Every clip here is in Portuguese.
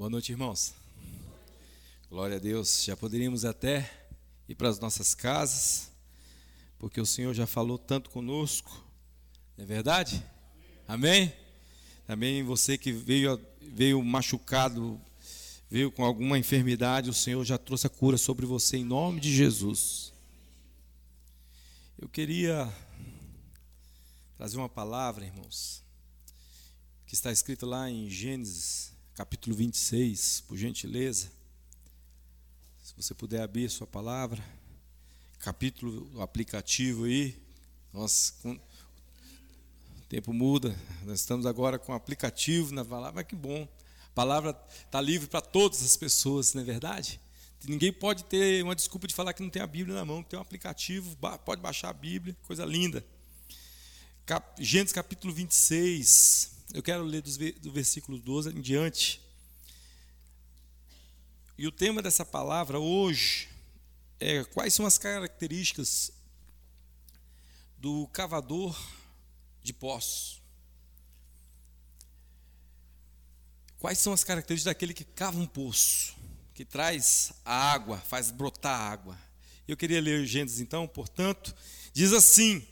Boa noite, irmãos. Glória a Deus. Já poderíamos até ir para as nossas casas, porque o Senhor já falou tanto conosco. É verdade? Amém? Também você que veio, veio machucado, veio com alguma enfermidade, o Senhor já trouxe a cura sobre você em nome de Jesus. Eu queria trazer uma palavra, irmãos, que está escrito lá em Gênesis capítulo 26, por gentileza. Se você puder abrir sua palavra, capítulo, o aplicativo aí. Nossa, com, o tempo muda. Nós estamos agora com o aplicativo na palavra, que bom. A palavra está livre para todas as pessoas, não é verdade? Ninguém pode ter uma desculpa de falar que não tem a Bíblia na mão, tem um aplicativo, pode baixar a Bíblia, coisa linda. Cap, Gênesis capítulo 26, eu quero ler do versículo 12 em diante. E o tema dessa palavra hoje é quais são as características do cavador de poços. Quais são as características daquele que cava um poço, que traz a água, faz brotar a água? Eu queria ler Gênesis então, portanto, diz assim: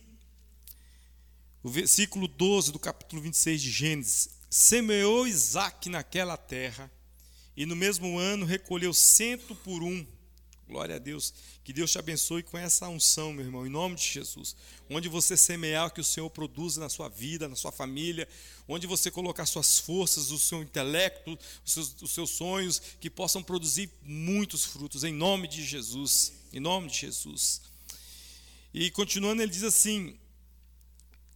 o versículo 12 do capítulo 26 de Gênesis: Semeou Isaac naquela terra, e no mesmo ano recolheu cento por um. Glória a Deus. Que Deus te abençoe com essa unção, meu irmão, em nome de Jesus. Onde você semear, que o Senhor produza na sua vida, na sua família. Onde você colocar suas forças, o seu intelecto, os seus, os seus sonhos, que possam produzir muitos frutos, em nome de Jesus. Em nome de Jesus. E continuando, ele diz assim: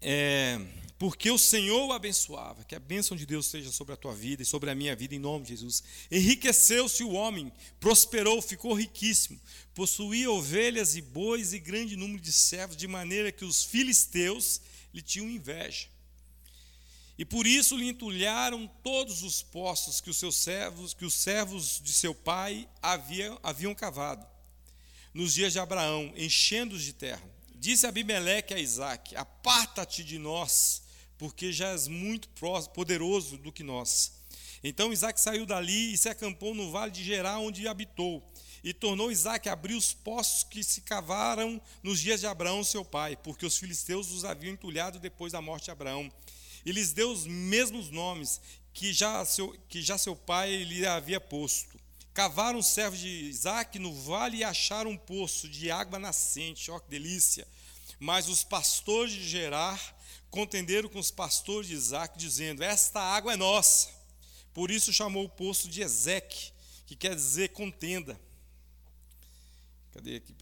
é, porque o Senhor o abençoava, que a bênção de Deus seja sobre a tua vida e sobre a minha vida, em nome de Jesus. Enriqueceu-se o homem, prosperou, ficou riquíssimo, possuía ovelhas e bois e grande número de servos, de maneira que os filisteus lhe tinham inveja. E por isso lhe entulharam todos os postos que os seus servos, que os servos de seu pai haviam, haviam cavado nos dias de Abraão, enchendo-os de terra. Disse Abimeleque a Isaac: Aparta-te de nós, porque já és muito poderoso do que nós. Então Isaac saiu dali e se acampou no vale de Gerar, onde habitou. E tornou Isaac a abrir os poços que se cavaram nos dias de Abraão, seu pai, porque os filisteus os haviam entulhado depois da morte de Abraão. E lhes deu os mesmos nomes que já seu, que já seu pai lhe havia posto. Cavaram os servos de Isaac no vale e acharam um poço de água nascente. Ó, que delícia! Mas os pastores de Gerar contenderam com os pastores de Isaac, dizendo: Esta água é nossa. Por isso chamou o poço de Ezeque, que quer dizer contenda. Cadê aqui?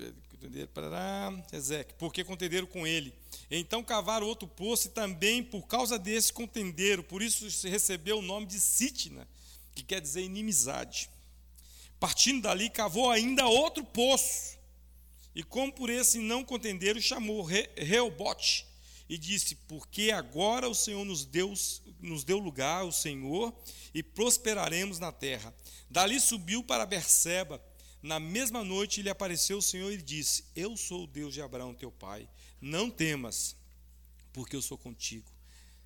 Parará, Ezeque, porque contenderam com ele. Então cavaram outro poço e também por causa desse contenderam. Por isso recebeu o nome de Sitna, que quer dizer inimizade. Partindo dali, cavou ainda outro poço. E como por esse não contenderam, chamou Reobote e disse: Porque agora o Senhor nos deu, nos deu lugar, o Senhor, e prosperaremos na terra. Dali subiu para Berseba. Na mesma noite lhe apareceu o Senhor e disse: Eu sou o Deus de Abraão, teu pai. Não temas, porque eu sou contigo.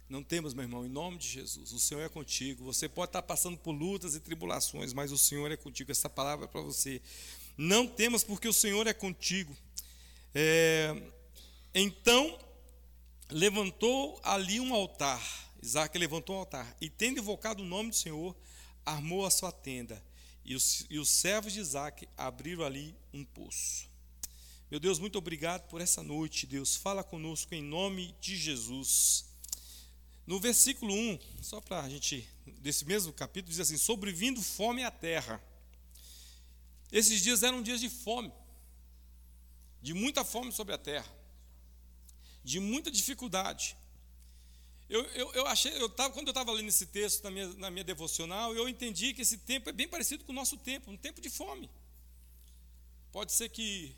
Não temos, meu irmão, em nome de Jesus. O Senhor é contigo. Você pode estar passando por lutas e tribulações, mas o Senhor é contigo. Essa palavra é para você. Não temas, porque o Senhor é contigo. É, então levantou ali um altar. Isaac levantou um altar. E tendo invocado o nome do Senhor, armou a sua tenda. E os, e os servos de Isaac abriram ali um poço. Meu Deus, muito obrigado por essa noite, Deus. Fala conosco em nome de Jesus. No versículo 1, só para a gente, desse mesmo capítulo, diz assim: Sobrevindo fome à terra. Esses dias eram dias de fome, de muita fome sobre a terra, de muita dificuldade. Eu, eu, eu achei, eu tava, quando eu estava lendo esse texto na minha, na minha devocional, eu entendi que esse tempo é bem parecido com o nosso tempo, um tempo de fome. Pode ser que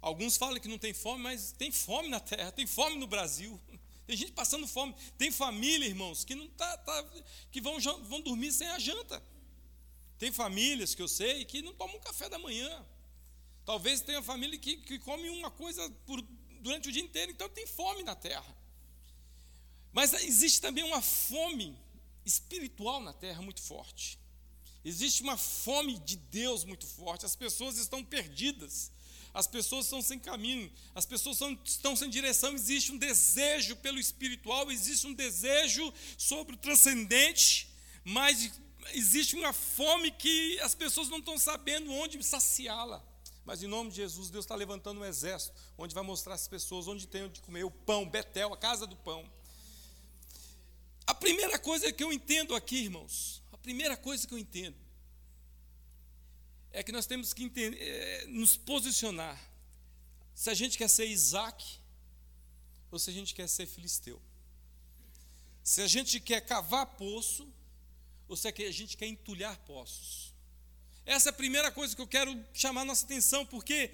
alguns falem que não tem fome, mas tem fome na terra, tem fome no Brasil. Tem gente passando fome. Tem família, irmãos, que não tá, tá, que vão, vão dormir sem a janta. Tem famílias que eu sei que não tomam café da manhã. Talvez tenha família que, que come uma coisa por, durante o dia inteiro, então tem fome na terra. Mas existe também uma fome espiritual na terra muito forte. Existe uma fome de Deus muito forte. As pessoas estão perdidas. As pessoas estão sem caminho. As pessoas estão, estão sem direção. Existe um desejo pelo espiritual. Existe um desejo sobre o transcendente. Mas existe uma fome que as pessoas não estão sabendo onde saciá-la. Mas em nome de Jesus, Deus está levantando um exército onde vai mostrar às pessoas onde tem onde comer o pão, Betel, a casa do pão. A primeira coisa que eu entendo aqui, irmãos, a primeira coisa que eu entendo é que nós temos que entender, é, nos posicionar se a gente quer ser Isaac ou se a gente quer ser filisteu. Se a gente quer cavar poço ou se a gente quer entulhar poços. Essa é a primeira coisa que eu quero chamar nossa atenção, porque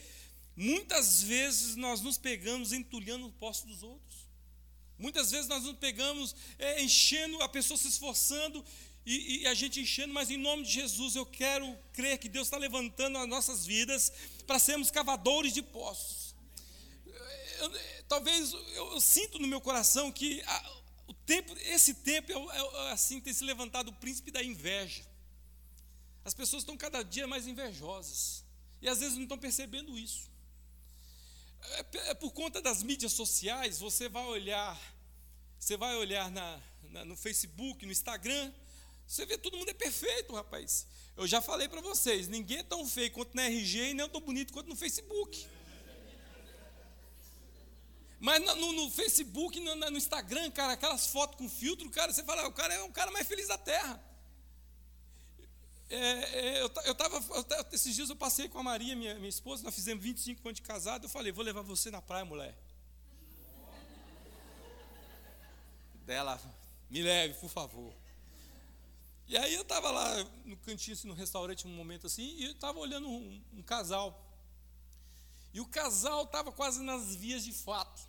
muitas vezes nós nos pegamos entulhando o poço dos outros. Muitas vezes nós nos pegamos é, enchendo, a pessoa se esforçando e, e, a gente enchendo, mas em nome de Jesus eu quero crer que Deus está levantando as nossas vidas para sermos cavadores de poços. Eu, talvez eu, eu, sinto no meu coração que a, o tempo, esse tempo é, é, assim tem se levantado o príncipe da inveja. As pessoas estão cada dia mais invejosas e às vezes não estão percebendo isso. É, é por conta das mídias sociais, você vai olhar, você vai olhar na, na, no Facebook, no Instagram, você vê todo mundo é perfeito, rapaz. Eu já falei para vocês, ninguém é tão feio quanto na RG e nem tão bonito quanto no Facebook. Mas no, no Facebook, no, no, Instagram, cara, aquelas fotos com filtro, cara, você fala, o cara é o cara mais feliz da terra. É, é, eu, eu tava, eu, esses dias eu passei com a Maria, minha, minha esposa, nós fizemos 25 anos de casado, eu falei, vou levar você na praia, mulher. Dela, me leve, por favor. E aí eu estava lá no cantinho, assim, no restaurante, um momento assim, e eu estava olhando um, um, casal. E o casal estava quase nas vias de fato.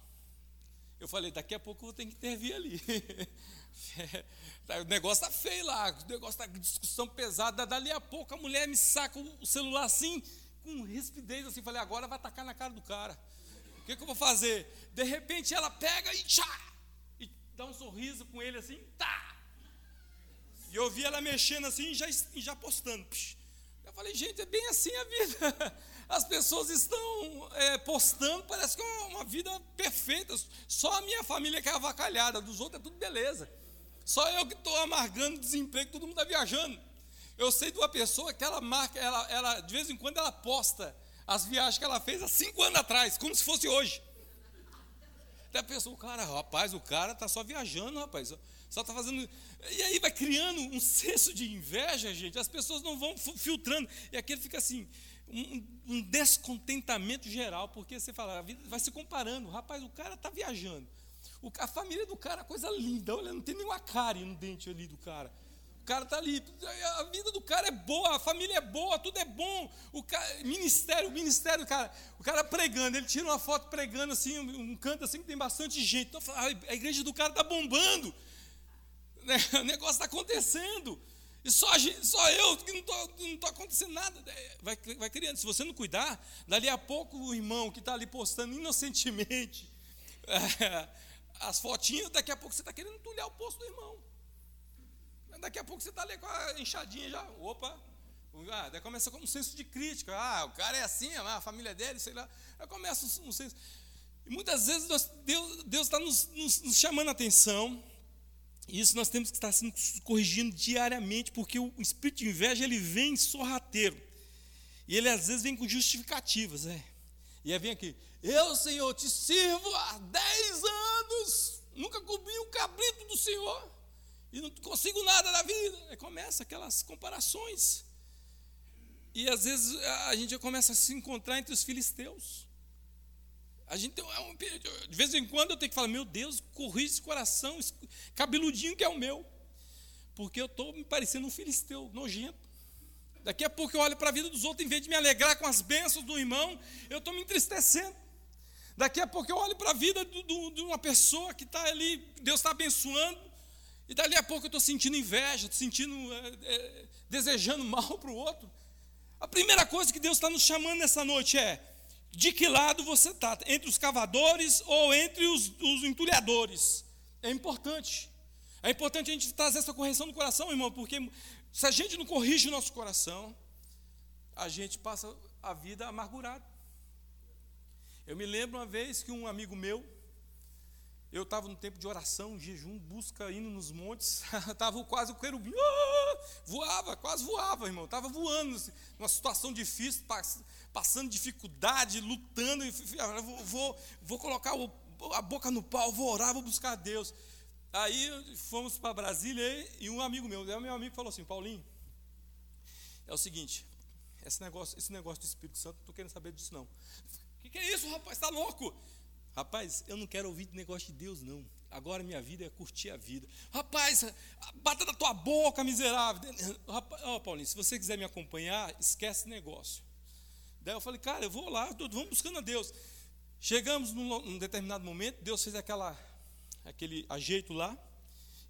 Eu falei, daqui a pouco eu vou ter que intervir ali. o negócio está feio lá, o negócio está discussão pesada. Dali a pouco a mulher me saca o celular assim, com rispidez, assim, falei, agora vai atacar na cara do cara. O que, que eu vou fazer? De repente ela pega e tchá! E dá um sorriso com ele assim, tá! E eu vi ela mexendo assim e já, já postando. Eu falei, gente, é bem assim a vida. As pessoas estão é, postando, parece que é uma vida perfeita. Só a minha família que é avacalhada, dos outros é tudo beleza. Só eu que estou amargando desemprego, todo mundo está viajando. Eu sei de uma pessoa que ela marca, ela, ela, de vez em quando ela posta as viagens que ela fez há cinco anos atrás, como se fosse hoje. Até a pessoa, cara, rapaz, o cara está só viajando, rapaz. Só está fazendo. E aí vai criando um senso de inveja, gente. As pessoas não vão filtrando. E aquele fica assim, um, um, descontentamento geral, porque você fala, a vida vai se comparando. Rapaz, o cara está viajando. O, a família do cara coisa linda. Olha, não tem nenhuma cárie no dente ali do cara. O cara está ali. A vida do cara é boa, a família é boa, tudo é bom. O cara, ministério, o ministério, cara, o cara pregando, ele tira uma foto pregando assim, um canto assim que tem bastante gente. Então, a igreja do cara está bombando. O negócio está acontecendo. E só, só eu que não estou acontecendo nada. É, vai, vai criando. Se você não cuidar, dali a pouco o irmão que está ali postando inocentemente é, as fotinhas, daqui a pouco você está querendo tulhar o posto do irmão. Daqui a pouco você está ali com a enxadinha já. Opa! Ah, daí começa com um senso de crítica. Ah, o cara é assim, a família dele, sei lá. Aí começa um, um senso. E muitas vezes Deus está nos, nos, nos chamando a atenção isso nós temos que estar sendo corrigindo diariamente, porque o espírito de inveja ele vem sorrateiro. E ele às vezes vem com justificativas, né? E aí vem aqui, eu, Senhor, te sirvo há 10 anos, nunca comi um cabrito do Senhor, e não consigo nada na vida. Aí começa aquelas comparações. E às vezes a gente já começa a se encontrar entre os filisteus. A gente tem um, de vez em quando eu tenho que falar, meu Deus, corrija esse coração, esse cabeludinho que é o meu. Porque eu estou me parecendo um filisteu, nojento. Daqui a pouco eu olho para a vida dos outros, em vez de me alegrar com as bênçãos do irmão, eu estou me entristecendo. Daqui a pouco eu olho para a vida do, do, de uma pessoa que está ali, Deus está abençoando, e dali a pouco eu estou sentindo inveja, estou sentindo, é, é, desejando mal para o outro. A primeira coisa que Deus está nos chamando nessa noite é: de que lado você está, entre os cavadores ou entre os, os entulhadores. É importante. É importante a gente trazer essa correção no coração, irmão, porque Se a gente não corrige o nosso coração, a gente passa a vida amargurado. Eu me lembro uma vez que um amigo meu, eu estava no tempo de oração, jejum, busca, indo nos montes, estava quase o querubim, ah, voava, quase voava, irmão, estava voando, assim, numa situação difícil, passando dificuldade, lutando, vou, vou, vou colocar a boca no pau, vou orar, vou buscar a Deus. Aí fomos para Brasília e um amigo meu, meu amigo falou assim, Paulinho, é o seguinte, esse negócio, esse negócio do Espírito Santo, não estou querendo saber disso não. O que, que é isso, rapaz? Está louco? Rapaz, eu não quero ouvir negócio de Deus, não. Agora minha vida é curtir a vida. Rapaz, bata da tua boca, miserável. Rapaz, oh, Paulinho, se você quiser me acompanhar, esquece negócio. Daí eu falei, cara, eu vou lá, vamos buscando a Deus. Chegamos num, num determinado momento, Deus fez aquela, aquele ajeito lá,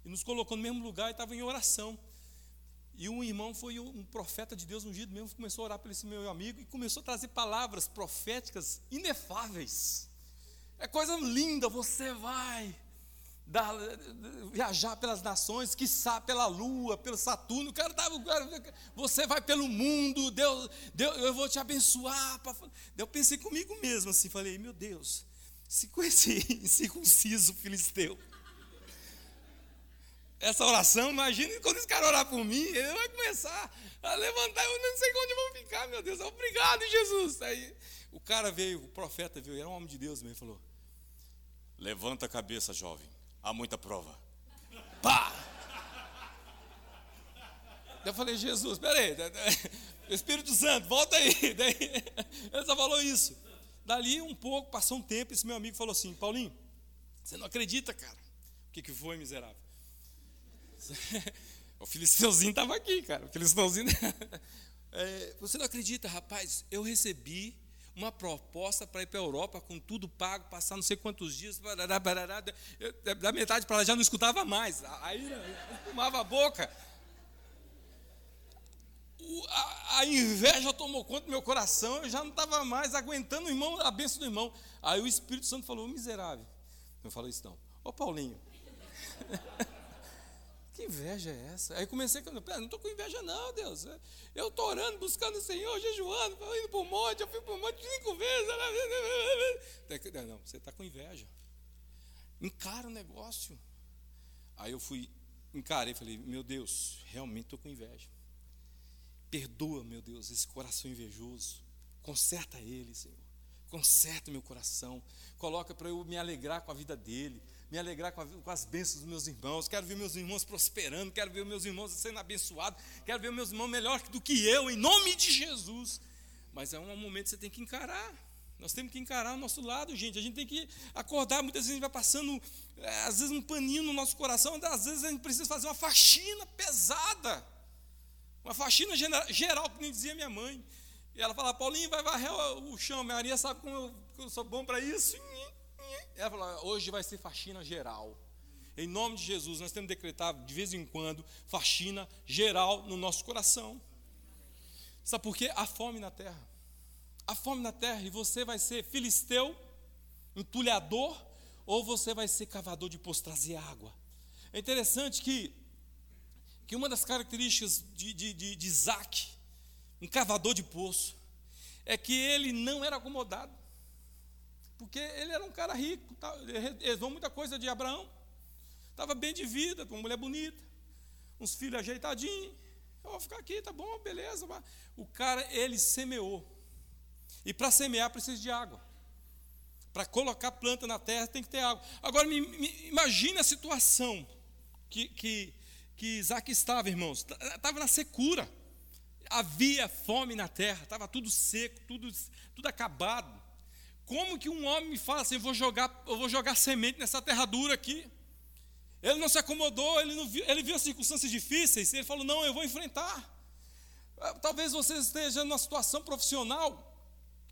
e nos colocou no mesmo lugar e estava em oração. E um irmão foi um profeta de Deus ungido mesmo, começou a orar para esse meu amigo e começou a trazer palavras proféticas inefáveis. É coisa linda, você vai dar, viajar pelas nações, quiçá pela lua, pelo Saturno, o cara tava, você vai pelo mundo, Deus, Deus, eu vou te abençoar. Eu pensei comigo mesmo assim, falei, meu Deus, se com esse incircunciso filisteu, essa oração, imagine quando esse cara orar por mim, ele vai começar a levantar, eu não sei onde eu vou ficar, meu Deus, obrigado, Jesus. Aí o cara veio, o profeta veio, era um homem de Deus mesmo, falou: Levanta a cabeça, jovem. Há muita prova. Pá! Eu falei, Jesus, peraí, Espírito Santo, volta aí. Daí, ele só falou isso. Dali um pouco, passou um tempo, esse meu amigo falou assim: Paulinho, você não acredita, cara. O que, que foi, miserável? O filisteuzinho estava aqui, cara. O filisteuzinho. É, você não acredita, rapaz? Eu recebi uma proposta para ir para a Europa com tudo pago, passar não sei quantos dias, barará, barará, da metade para lá já não escutava mais, aí fumava a boca. O, a, a, inveja tomou conta do meu coração, eu já não estava mais aguentando o irmão, a bênção do irmão. Aí o Espírito Santo falou, miserável. Eu falei isso não. Ô Paulinho. Que inveja é essa? Aí comecei com, não estou com inveja não, Deus. Eu estou orando, buscando o Senhor, jejuando, indo para o monte, eu fui para o monte cinco vezes. Não, você está com inveja. Encara o negócio. Aí eu fui, encarei, falei, meu Deus, realmente estou com inveja. Perdoa, meu Deus, esse coração invejoso. Conserta ele, Senhor. Conserta meu coração. Coloca para eu me alegrar com a vida dele me alegrar com, a, com, as bênçãos dos meus irmãos, quero ver meus irmãos prosperando, quero ver meus irmãos sendo abençoados, quero ver meus irmãos melhor do que eu, em nome de Jesus. Mas é um momento que você tem que encarar. Nós temos que encarar o nosso lado, gente. A gente tem que acordar. Muitas vezes a gente vai passando, é, às vezes, um paninho no nosso coração. Às vezes a gente precisa fazer uma faxina pesada. Uma faxina geral, como dizia minha mãe. E ela fala, Paulinho, vai varrer o chão. Minha Maria sabe como eu, eu sou bom para isso. Ela falou: hoje vai ser faxina geral. Em nome de Jesus, nós temos decretado de vez em quando faxina geral no nosso coração. Sabe por quê? Há fome na terra. Há fome na terra e você vai ser filisteu, entulhador, ou você vai ser cavador de poço, trazer água. É interessante que, que uma das características de, de, de, de Isaac, um cavador de poço, é que ele não era acomodado. Porque ele era um cara rico, tá, herdou muita coisa de Abraão. Estava bem de vida, com uma mulher bonita, uns filhos ajeitadinhos. Eu vou ficar aqui, tá bom, beleza. O cara, ele semeou. E para semear precisa de água. Para colocar planta na terra tem que ter água. Agora, me, me, imagine a situação que, que, que Isaac estava, irmãos. Estava na secura. Havia fome na terra, estava tudo seco, tudo, tudo acabado. Como que um homem me fala assim, eu vou jogar, eu vou jogar semente nessa terra dura aqui? Ele não se acomodou, ele, não viu, ele viu as circunstâncias difíceis, ele falou, não, eu vou enfrentar. Ah, talvez você esteja numa situação profissional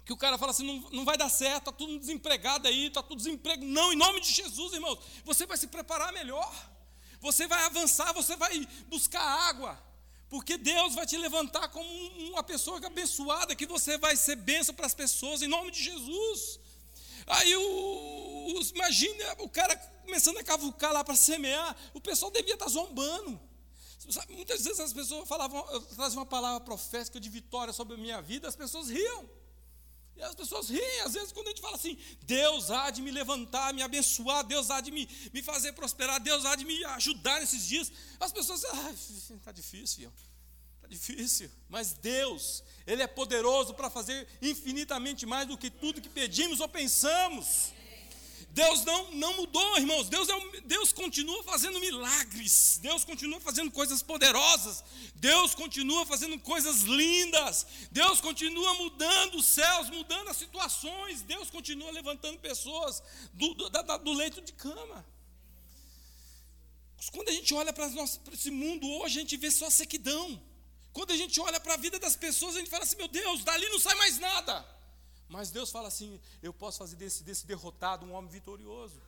que o cara fala assim, não, não vai dar certo, está tudo desempregado aí, está tudo desemprego. Não, em nome de Jesus, irmãos, você vai se preparar melhor. Você vai avançar, você vai buscar água. Porque Deus vai te levantar como uma pessoa abençoada, que você vai ser bênção para as pessoas, em nome de Jesus. Aí, o, imagina o cara começando a cavucar lá para semear, o pessoal devia estar zombando. Sabe, muitas vezes as pessoas falavam, eu trazia uma palavra profética de vitória sobre a minha vida, as pessoas riam. E as pessoas riem, às vezes, quando a gente fala assim: Deus há de me levantar, me abençoar, Deus há de me, me fazer prosperar, Deus há de me ajudar nesses dias. As pessoas dizem: ah, está difícil. Está difícil. Mas Deus, Ele é poderoso para fazer infinitamente mais do que tudo que pedimos ou pensamos. Deus não, não mudou, irmãos. Deus, é, Deus continua fazendo milagres. Deus continua fazendo coisas poderosas. Deus continua fazendo coisas lindas. Deus continua mudando os céus, mudando as situações. Deus continua levantando pessoas do, do, do leito de cama. Quando a gente olha para esse mundo hoje, a gente vê só sequidão. Quando a gente olha para a vida das pessoas, a gente fala assim: meu Deus, dali não sai mais nada. Mas Deus fala assim: eu posso fazer desse, desse derrotado um homem vitorioso.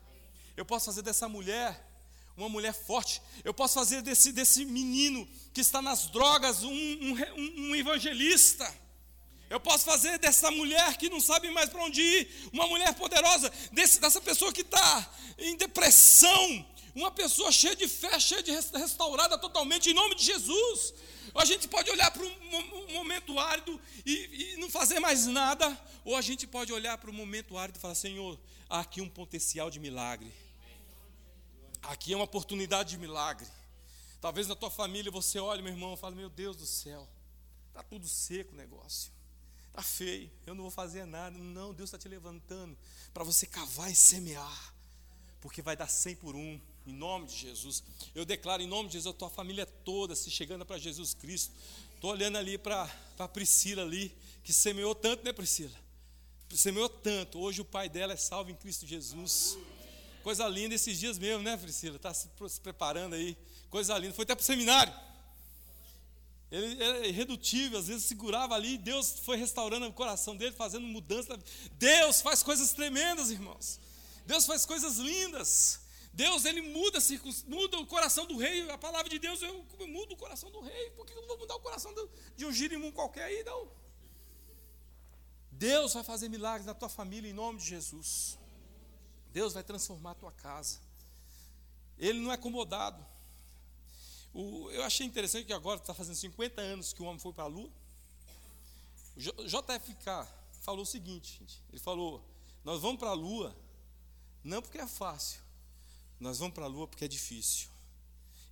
Eu posso fazer dessa mulher uma mulher forte. Eu posso fazer desse, desse menino que está nas drogas um, um, um evangelista. Eu posso fazer dessa mulher que não sabe mais para onde ir, uma mulher poderosa, desse, dessa pessoa que está em depressão, uma pessoa cheia de fé, cheia de restaurada totalmente, em nome de Jesus. Ou a gente pode olhar para um, momento árido e, e, não fazer mais nada, ou a gente pode olhar para o momento árido e falar: Senhor, há aqui um potencial de milagre, aqui é uma oportunidade de milagre. Talvez na tua família você olhe, meu irmão, e fale: Meu Deus do céu, está tudo seco o negócio, está feio, eu não vou fazer nada. Não, Deus está te levantando para você cavar e semear, porque vai dar 100 por um. Em nome de Jesus. Eu declaro em nome de Jesus a tua família toda se chegando para Jesus Cristo. Estou olhando ali para a Priscila ali, que semeou tanto, né, Priscila? Semeou tanto. Hoje o pai dela é salvo em Cristo Jesus. Coisa linda esses dias mesmo, né, Priscila? Está se preparando aí. Coisa linda. Foi até para o seminário. Ele é irredutível, às vezes segurava ali, Deus foi restaurando o coração dele, fazendo mudança. Deus faz coisas tremendas, irmãos. Deus faz coisas lindas. Deus, ele muda, muda o coração do rei. A palavra de Deus, eu, mudo o coração do rei. Por que eu não vou mudar o coração de um girimum qualquer aí, não? Deus vai fazer milagres na tua família em nome de Jesus. Deus vai transformar a tua casa. Ele não é acomodado. O, eu achei interessante que agora está fazendo 50 anos que o homem foi para a lua. O JFK falou o seguinte: gente, ele falou, nós vamos para a lua, não porque é fácil, nós vamos para a lua porque é difícil.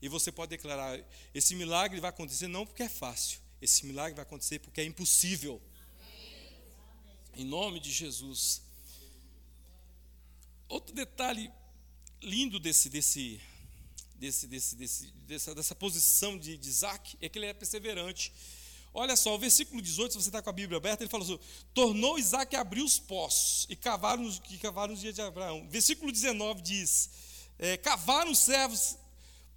E você pode declarar: esse milagre vai acontecer não porque é fácil, esse milagre vai acontecer porque é impossível. Em nome de Jesus. Outro detalhe lindo desse, desse, desse, desse, desse dessa, dessa posição de, de Isaac é que ele é perseverante. Olha só, o versículo 18, se você está com a Bíblia aberta, ele fala assim: tornou Isaac abrir os poços e cavaram, que cavaram os dias de Abraão. Versículo 19 diz: é, cavaram os servos,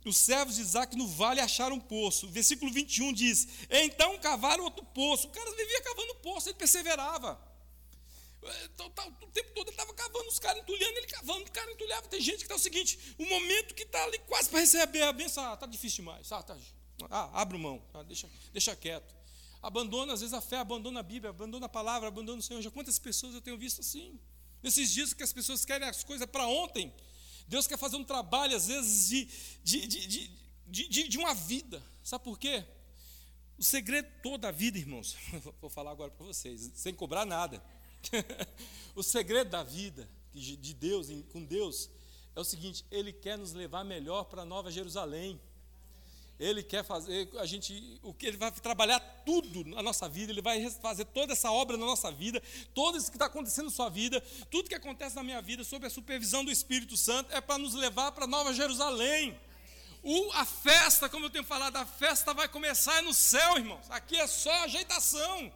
os servos de Isaac no vale e acharam um poço. Versículo 21 diz: Então cavaram outro poço. O cara vivia cavando poço, ele perseverava. É, então, tá, o tempo todo ele estava cavando, os caras entulhando, ele cavando, o cara entulhava. Tem gente que está o seguinte: o momento que está ali quase para receber a benção, ah, está difícil demais. Ah, tá, ah abre mão, ah, deixa, deixa quieto. Abandona, às vezes, a fé, abandona a Bíblia, abandona a palavra, abandona o Senhor. Já quantas pessoas eu tenho visto assim? Nesses dias que as pessoas querem as coisas para ontem, Deus quer fazer um trabalho, às vezes, de, de, de, de, de uma vida. Sabe por quê? O segredo toda a vida, irmãos, vou falar agora para vocês, sem cobrar nada. o segredo da vida de Deus, com Deus, é o seguinte: Ele quer nos levar melhor para Nova Jerusalém. Ele quer fazer a gente, o que ele vai trabalhar tudo na nossa vida, ele vai fazer toda essa obra na nossa vida, tudo isso que está acontecendo na sua vida, tudo que acontece na minha vida, sob a supervisão do Espírito Santo, é para nos levar para Nova Jerusalém. O, a festa, como eu tenho falado, a festa vai começar no céu, irmãos. Aqui é só ajeitação.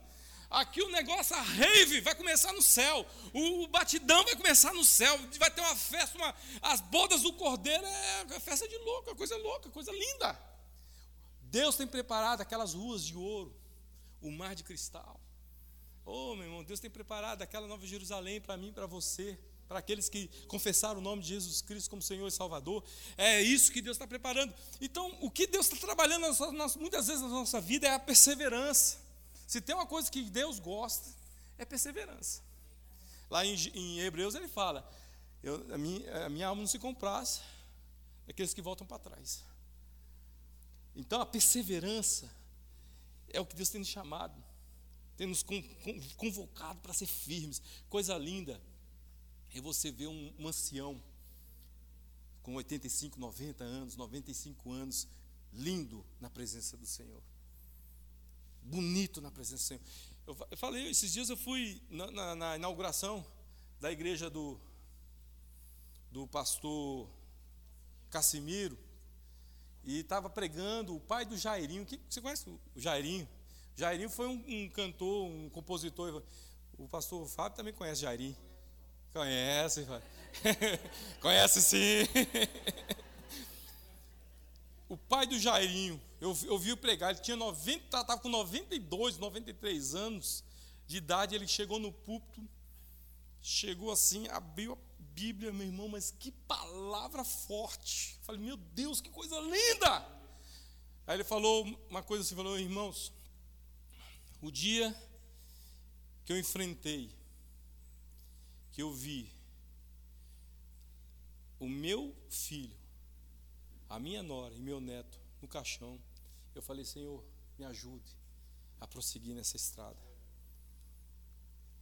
Aqui o negócio, a rave, vai começar no céu. O, o batidão vai começar no céu. Vai ter uma festa, uma, as bodas do cordeiro é, é festa de louco, coisa louca, coisa linda. Deus tem preparado aquelas ruas de ouro, o mar de cristal. Oh, meu irmão, Deus tem preparado aquela nova Jerusalém para mim, para você, para aqueles que confessaram o nome de Jesus Cristo como Senhor e Salvador. É isso que Deus está preparando. Então, o que Deus está trabalhando muitas vezes na nossa vida é a perseverança. Se tem uma coisa que Deus gosta, é perseverança. Lá em, em Hebreus ele fala: eu, a, minha, a minha alma não se compraz, aqueles que voltam para trás. Então a perseverança é o que Deus tem nos chamado, tem nos convocado para ser firmes. Coisa linda é você ver um, um ancião com 85, 90 anos, 95 anos, lindo na presença do Senhor. Bonito na presença do Senhor. Eu, eu falei, esses dias eu fui na, na, na, inauguração da igreja do, do pastor Cassimiro e estava pregando o pai do Jairinho. Que, você conhece o Jairinho? Jairinho foi um, um cantor, um compositor. O pastor Fábio também conhece Jairinho. Conhece, conhece sim. o pai do Jairinho, eu, eu vi pregar, ele tinha 90, estava com 92, 93 anos de idade, ele chegou no púlpito, chegou assim, abriu a Bíblia, meu irmão, mas que palavra forte. Eu falei, meu Deus, que coisa linda! Aí ele falou uma coisa assim, falou, irmãos, o dia que eu enfrentei, que eu vi o meu filho, a minha nora e meu neto no caixão, eu falei, Senhor, me ajude a prosseguir nessa estrada.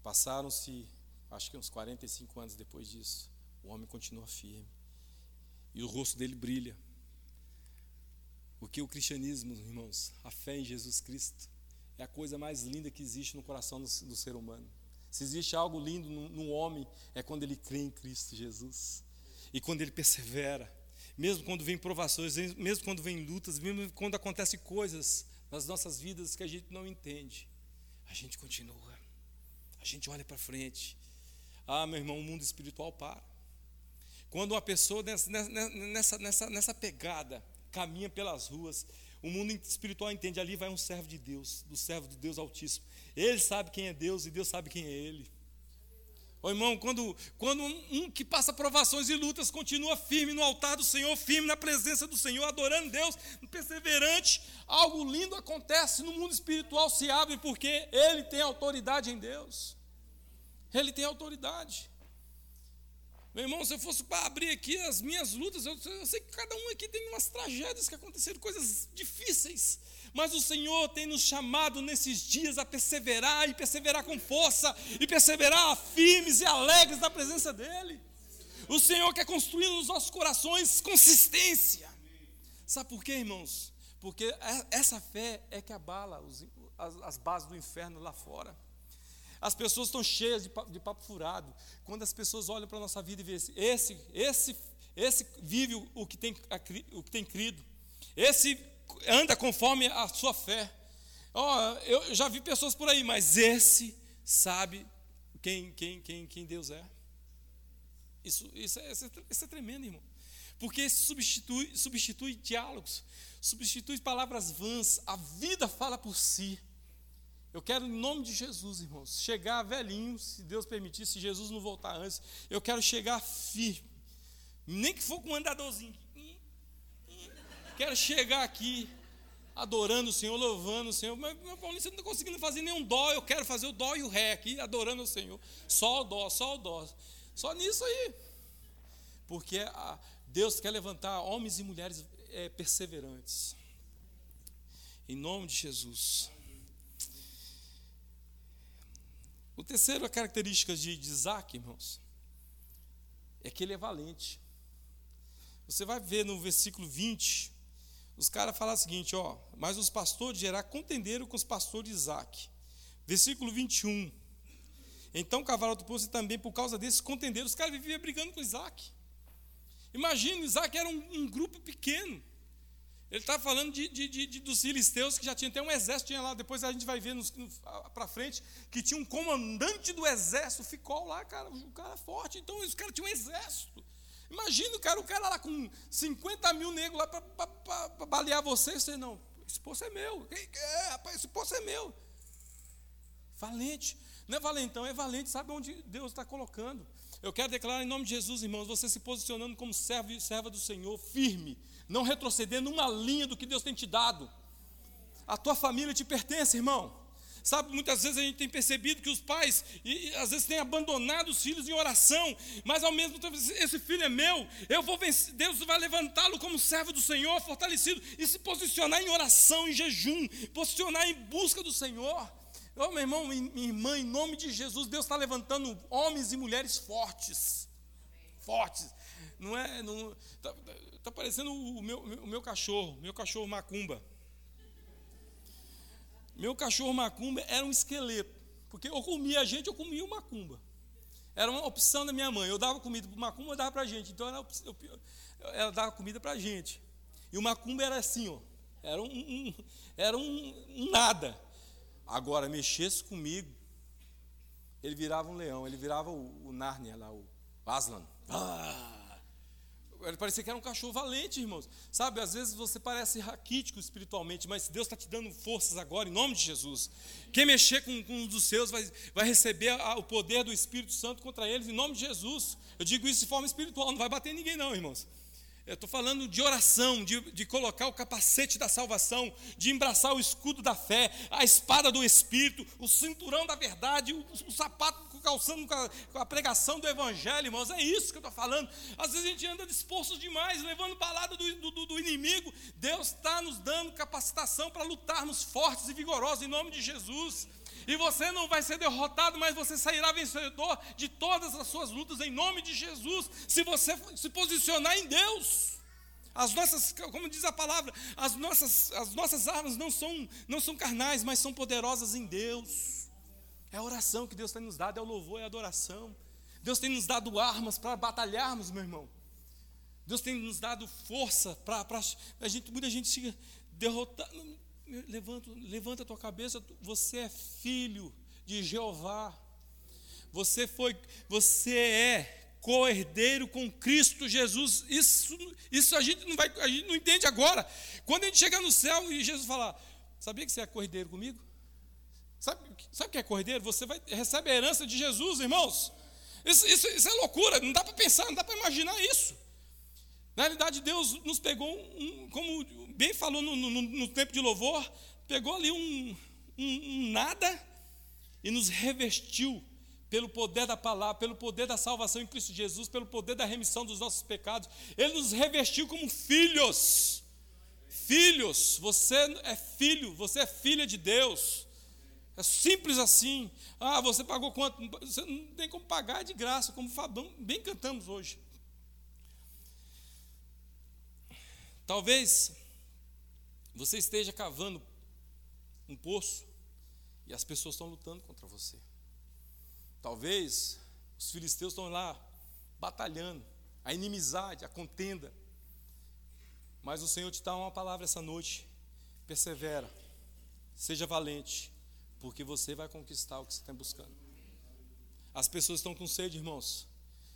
Passaram-se, acho que uns 45 anos depois disso, o homem continua firme. E o rosto dele brilha. Porque o cristianismo, irmãos, a fé em Jesus Cristo, é a coisa mais linda que existe no coração do, do ser humano. Se existe algo lindo no, no homem, é quando ele crê em Cristo Jesus. E quando ele persevera, mesmo quando vem provações, mesmo quando vem lutas, mesmo quando acontecem coisas nas nossas vidas que a gente não entende, a gente continua, a gente olha para frente. Ah, meu irmão, o mundo espiritual para. Quando uma pessoa nessa, nessa, nessa, nessa pegada caminha pelas ruas, o mundo espiritual entende, ali vai um servo de Deus, do servo de Deus Altíssimo. Ele sabe quem é Deus e Deus sabe quem é ele. Ô irmão, quando, quando um, que passa provações e lutas continua firme no altar do Senhor, firme na presença do Senhor, adorando Deus, perseverante, algo lindo acontece no mundo espiritual, se abre porque ele tem autoridade em Deus. Ele tem autoridade. Meu irmão, se eu fosse para abrir aqui as minhas lutas, eu, eu sei que cada um aqui tem umas tragédias que aconteceram, coisas difíceis. Mas o Senhor tem nos chamado nesses dias a perseverar e perseverar com força e perseverar firmes e alegres na presença dEle. O Senhor quer construir nos nossos corações consistência. Sabe por quê, irmãos? Porque é, essa fé é que abala os, as, as bases do inferno lá fora. As pessoas estão cheias de papo, de papo furado. Quando as pessoas olham para a nossa vida e veem esse, esse, esse vive o que tem, o que tem crido. Esse anda conforme a sua fé. Oh, eu já vi pessoas por aí, mas esse sabe quem, quem, quem, quem Deus é. Isso, isso, é, isso é tremendo, irmão. Porque substitui, substitui diálogos, substitui palavras vãs. A vida fala por si. Eu quero, em nome de Jesus, irmãos, chegar velhinho, se Deus permitir, se Jesus não voltar antes, eu quero chegar firme. Nem que for com um andadorzinho. Quero chegar aqui adorando o Senhor, louvando o Senhor. Mas, meu você não está conseguindo fazer nenhum dó. Eu quero fazer o dó e o ré aqui, adorando o Senhor. Só o dó, só o dó. Só nisso aí. Porque a, Deus quer levantar homens e mulheres é, perseverantes. Em nome de Jesus. O terceiro a característica de, Isaac, irmãos, é que ele é valente. Você vai ver no versículo 20, os caras falam o seguinte, ó, mas os pastores de Gerá contenderam com os pastores de Isaac. Versículo 21. Então cavalo do poço também por causa desses contenderam. Os caras viviam brigando com Isaac. Imagina, Isaac era um, um grupo pequeno. Ele está falando de, de, de, dos filisteus, que já tinha até um exército, tinha lá, depois a gente vai ver para frente, que tinha um comandante do exército, ficou lá, cara, o cara forte, então os caras tinham um exército. Imagina, cara, o cara lá com 50 mil negros lá para balear você. Você não, esse poço é meu. É, rapaz, esse poço é meu. Valente. Não é valentão, é valente, sabe onde Deus está colocando. Eu quero declarar em nome de Jesus, irmãos, você se posicionando como servo serva do Senhor, firme, não retrocedendo uma linha do que Deus tem te dado. A tua família te pertence, irmão. Sabe, muitas vezes a gente tem percebido que os pais, e, e, às vezes, têm abandonado os filhos em oração, mas ao mesmo tempo, esse filho é meu, eu vou vencer, Deus vai levantá-lo como servo do Senhor, fortalecido, e se posicionar em oração, em jejum, posicionar em busca do Senhor. Oh, meu irmão, minha irmã, em nome de Jesus, Deus está levantando homens e mulheres fortes. Fortes. Não é. Está tá parecendo o meu, o meu cachorro, meu cachorro macumba. Meu cachorro macumba era um esqueleto. Porque eu comia a gente, eu comia o macumba. Era uma opção da minha mãe. Eu dava comida para o macumba, eu dava para a gente. Então ela, ela dava comida para a gente. E o macumba era assim, ó. Era um, um era um, um nada. Agora, mexesse comigo, ele virava um leão, ele virava o, o Nárnia lá, o Aslan. Ah! Parecia que era um cachorro valente, irmãos. Sabe, às vezes você parece raquítico espiritualmente, mas Deus está te dando forças agora, em nome de Jesus. Quem mexer com, com um dos seus vai, vai receber a, o poder do Espírito Santo contra eles, em nome de Jesus. Eu digo isso de forma espiritual, não vai bater ninguém, não, irmãos. Eu estou falando de oração, de, de colocar o capacete da salvação, de embraçar o escudo da fé, a espada do Espírito, o cinturão da verdade, o, o sapato calçando com a, com a, pregação do Evangelho, irmãos. É isso que eu estou falando. Às vezes a gente anda disposto demais, levando balada do, do, do inimigo. Deus está nos dando capacitação para lutarmos fortes e vigorosos em nome de Jesus. E você não vai ser derrotado, mas você sairá vencedor de todas as suas lutas em nome de Jesus, se você se posicionar em Deus. As nossas, como diz a palavra, as nossas, as nossas armas não são, não são carnais, mas são poderosas em Deus. É a oração que Deus tem nos dado, é o louvor, é a adoração. Deus tem nos dado armas para batalharmos, meu irmão. Deus tem nos dado força para a gente, muita gente siga derrotando. Levanta, levanta a tua cabeça, você é filho de Jeová. Você foi, você é co-herdeiro com Cristo Jesus. Isso, isso a gente não vai, a gente não entende agora. Quando a gente chegar no céu e Jesus falar, sabia que você é co-herdeiro comigo? Sabe, sabe o que é cordeiro? Você vai, recebe a herança de Jesus, irmãos. Isso, isso, isso é loucura, não dá para pensar, não dá para imaginar isso. Na realidade, Deus nos pegou, um, como bem falou no, no, no, tempo de louvor, pegou ali um, um, um nada e nos revestiu pelo poder da palavra, pelo poder da salvação em Cristo Jesus, pelo poder da remissão dos nossos pecados. Ele nos revestiu como filhos. Filhos, você é filho, você é filha de Deus. É simples assim. Ah, você pagou quanto? Você não tem como pagar de graça, como Fabão, bem cantamos hoje. Talvez você esteja cavando um poço e as pessoas estão lutando contra você. Talvez os filisteus estão lá batalhando, a inimizade, a contenda. Mas o Senhor te dá uma palavra essa noite. Persevera, seja valente, porque você vai conquistar o que você está buscando. As pessoas estão com sede, irmãos.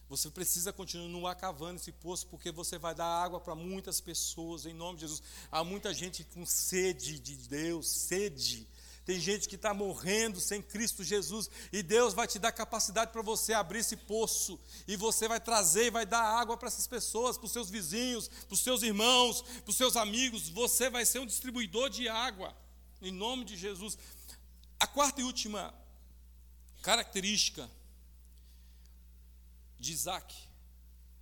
Você precisa continuar cavando esse poço, porque você vai dar água para muitas pessoas, em nome de Jesus. Há muita gente com sede de Deus, sede tem gente que está morrendo sem Cristo Jesus, e Deus vai te dar capacidade para você abrir esse poço, e você vai trazer e vai dar água para essas pessoas, para os seus vizinhos, para os seus irmãos, para os seus amigos. Você vai ser um distribuidor de água, em nome de Jesus. A quarta e última característica de Isaac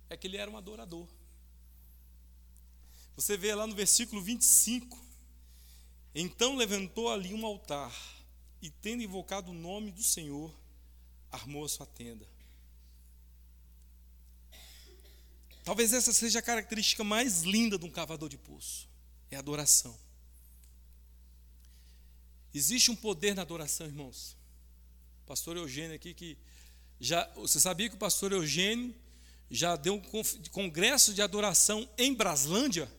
é que ele era um adorador. Você vê lá no versículo 25 então levantou ali um altar e, tendo invocado o nome do Senhor, armou a sua tenda. Talvez essa seja a característica mais linda de um cavador de poço: é adoração. Existe um poder na adoração, irmãos. O pastor Eugênio aqui que já, você sabia que o pastor Eugênio já deu um congresso de adoração em Braslândia?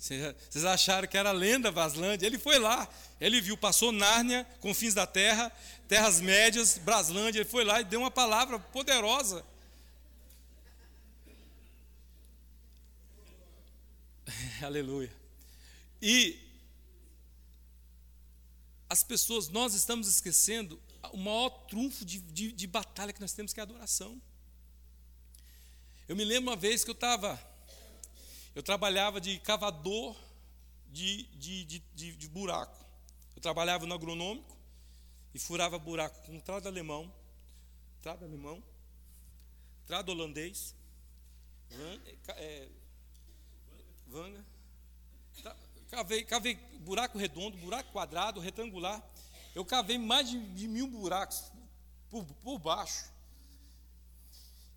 Vocês acharam que era lenda Vaslândia? Ele foi lá, ele viu, passou Nárnia, confins da terra, terras médias, Braslândia, ele foi lá e deu uma palavra poderosa. Aleluia. E as pessoas, nós estamos esquecendo o maior trunfo de, de, de batalha que nós temos, que é a adoração. Eu me lembro uma vez que eu estava eu trabalhava de cavador de, de, de, de, buraco. Eu trabalhava no agronômico e furava buraco com trado alemão, trado alemão, trado holandês, van, é, vanga, cavei, cavei buraco redondo, buraco quadrado, retangular. Eu cavei mais de, mil buracos por, por baixo.